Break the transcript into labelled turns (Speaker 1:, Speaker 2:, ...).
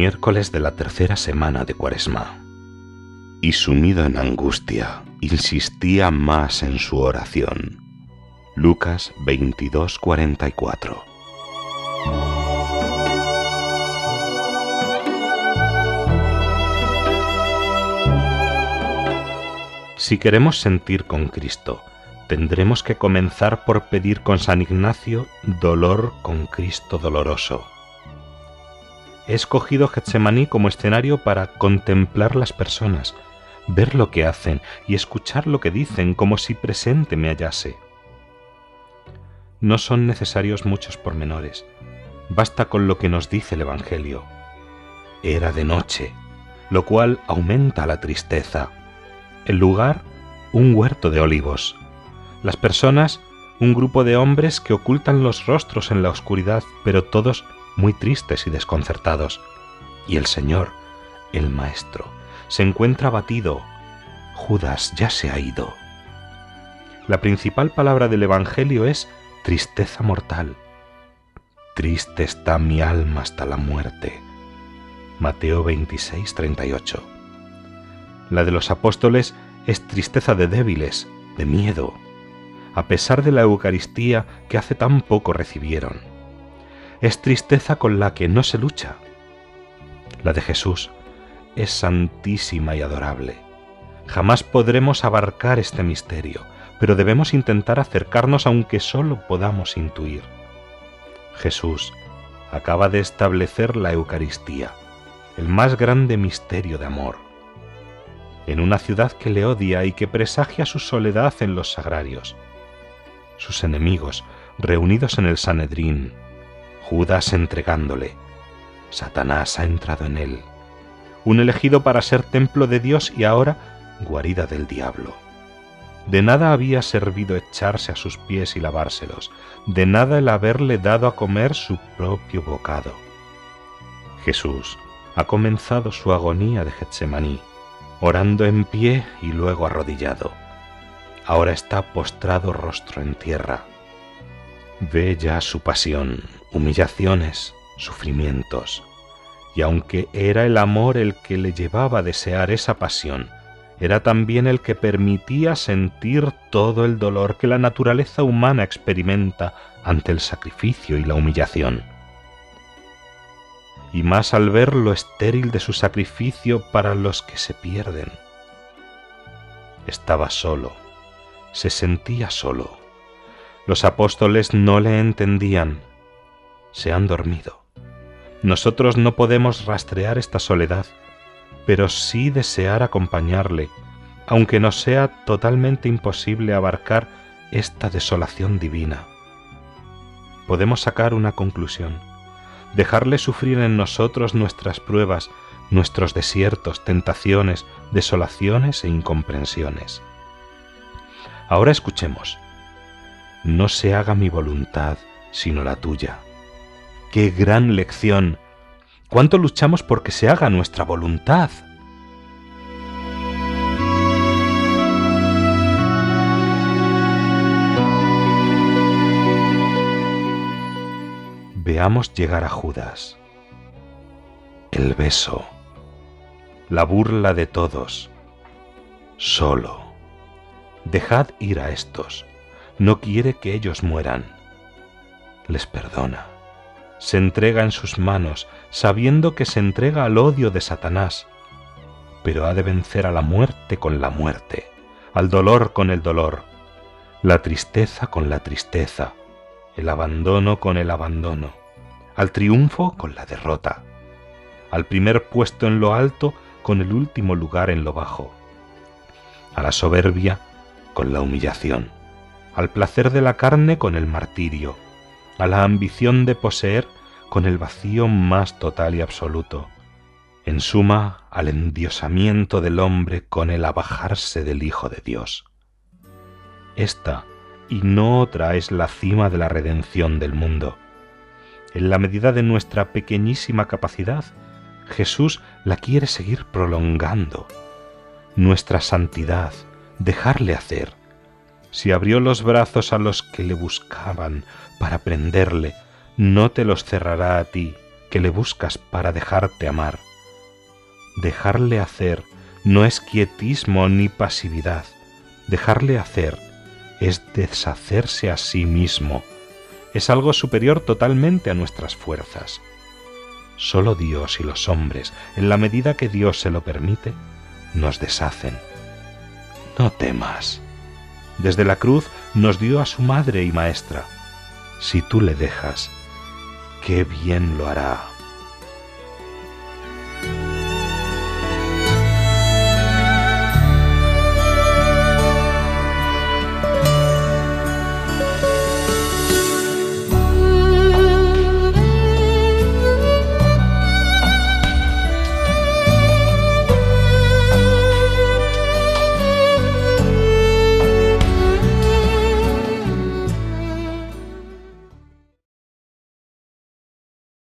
Speaker 1: Miércoles de la tercera semana de Cuaresma. Y sumido en angustia, insistía más en su oración. Lucas 22:44 Si queremos sentir con Cristo, tendremos que comenzar por pedir con San Ignacio dolor con Cristo doloroso he escogido Getsemaní como escenario para contemplar las personas, ver lo que hacen y escuchar lo que dicen como si presente me hallase. No son necesarios muchos pormenores, basta con lo que nos dice el Evangelio. Era de noche, lo cual aumenta la tristeza. El lugar, un huerto de olivos. Las personas, un grupo de hombres que ocultan los rostros en la oscuridad, pero todos muy tristes y desconcertados. Y el Señor, el Maestro, se encuentra abatido. Judas ya se ha ido. La principal palabra del Evangelio es tristeza mortal. Triste está mi alma hasta la muerte. Mateo 26, 38. La de los apóstoles es tristeza de débiles, de miedo, a pesar de la Eucaristía que hace tan poco recibieron es tristeza con la que no se lucha. La de Jesús es santísima y adorable. Jamás podremos abarcar este misterio, pero debemos intentar acercarnos aunque solo podamos intuir. Jesús acaba de establecer la Eucaristía, el más grande misterio de amor. En una ciudad que le odia y que presagia su soledad en los sagrarios. Sus enemigos, reunidos en el Sanedrín, Judas entregándole. Satanás ha entrado en él, un elegido para ser templo de Dios y ahora guarida del diablo. De nada había servido echarse a sus pies y lavárselos, de nada el haberle dado a comer su propio bocado. Jesús ha comenzado su agonía de Getsemaní, orando en pie y luego arrodillado. Ahora está postrado rostro en tierra. Ve ya su pasión, humillaciones, sufrimientos, y aunque era el amor el que le llevaba a desear esa pasión, era también el que permitía sentir todo el dolor que la naturaleza humana experimenta ante el sacrificio y la humillación. Y más al ver lo estéril de su sacrificio para los que se pierden. Estaba solo, se sentía solo. Los apóstoles no le entendían, se han dormido. Nosotros no podemos rastrear esta soledad, pero sí desear acompañarle, aunque nos sea totalmente imposible abarcar esta desolación divina. Podemos sacar una conclusión, dejarle sufrir en nosotros nuestras pruebas, nuestros desiertos, tentaciones, desolaciones e incomprensiones. Ahora escuchemos. No se haga mi voluntad, sino la tuya. Qué gran lección. ¿Cuánto luchamos porque se haga nuestra voluntad? Veamos llegar a Judas. El beso. La burla de todos. Solo. Dejad ir a estos. No quiere que ellos mueran. Les perdona. Se entrega en sus manos, sabiendo que se entrega al odio de Satanás, pero ha de vencer a la muerte con la muerte, al dolor con el dolor, la tristeza con la tristeza, el abandono con el abandono, al triunfo con la derrota, al primer puesto en lo alto con el último lugar en lo bajo, a la soberbia con la humillación, al placer de la carne con el martirio, a la ambición de poseer con el vacío más total y absoluto, en suma al endiosamiento del hombre con el abajarse del Hijo de Dios. Esta y no otra es la cima de la redención del mundo. En la medida de nuestra pequeñísima capacidad, Jesús la quiere seguir prolongando. Nuestra santidad, dejarle hacer. Si abrió los brazos a los que le buscaban para prenderle, no te los cerrará a ti, que le buscas para dejarte amar. Dejarle hacer no es quietismo ni pasividad. Dejarle hacer es deshacerse a sí mismo. Es algo superior totalmente a nuestras fuerzas. Solo Dios y los hombres, en la medida que Dios se lo permite, nos deshacen. No temas. Desde la cruz nos dio a su madre y maestra. Si tú le dejas, qué bien lo hará.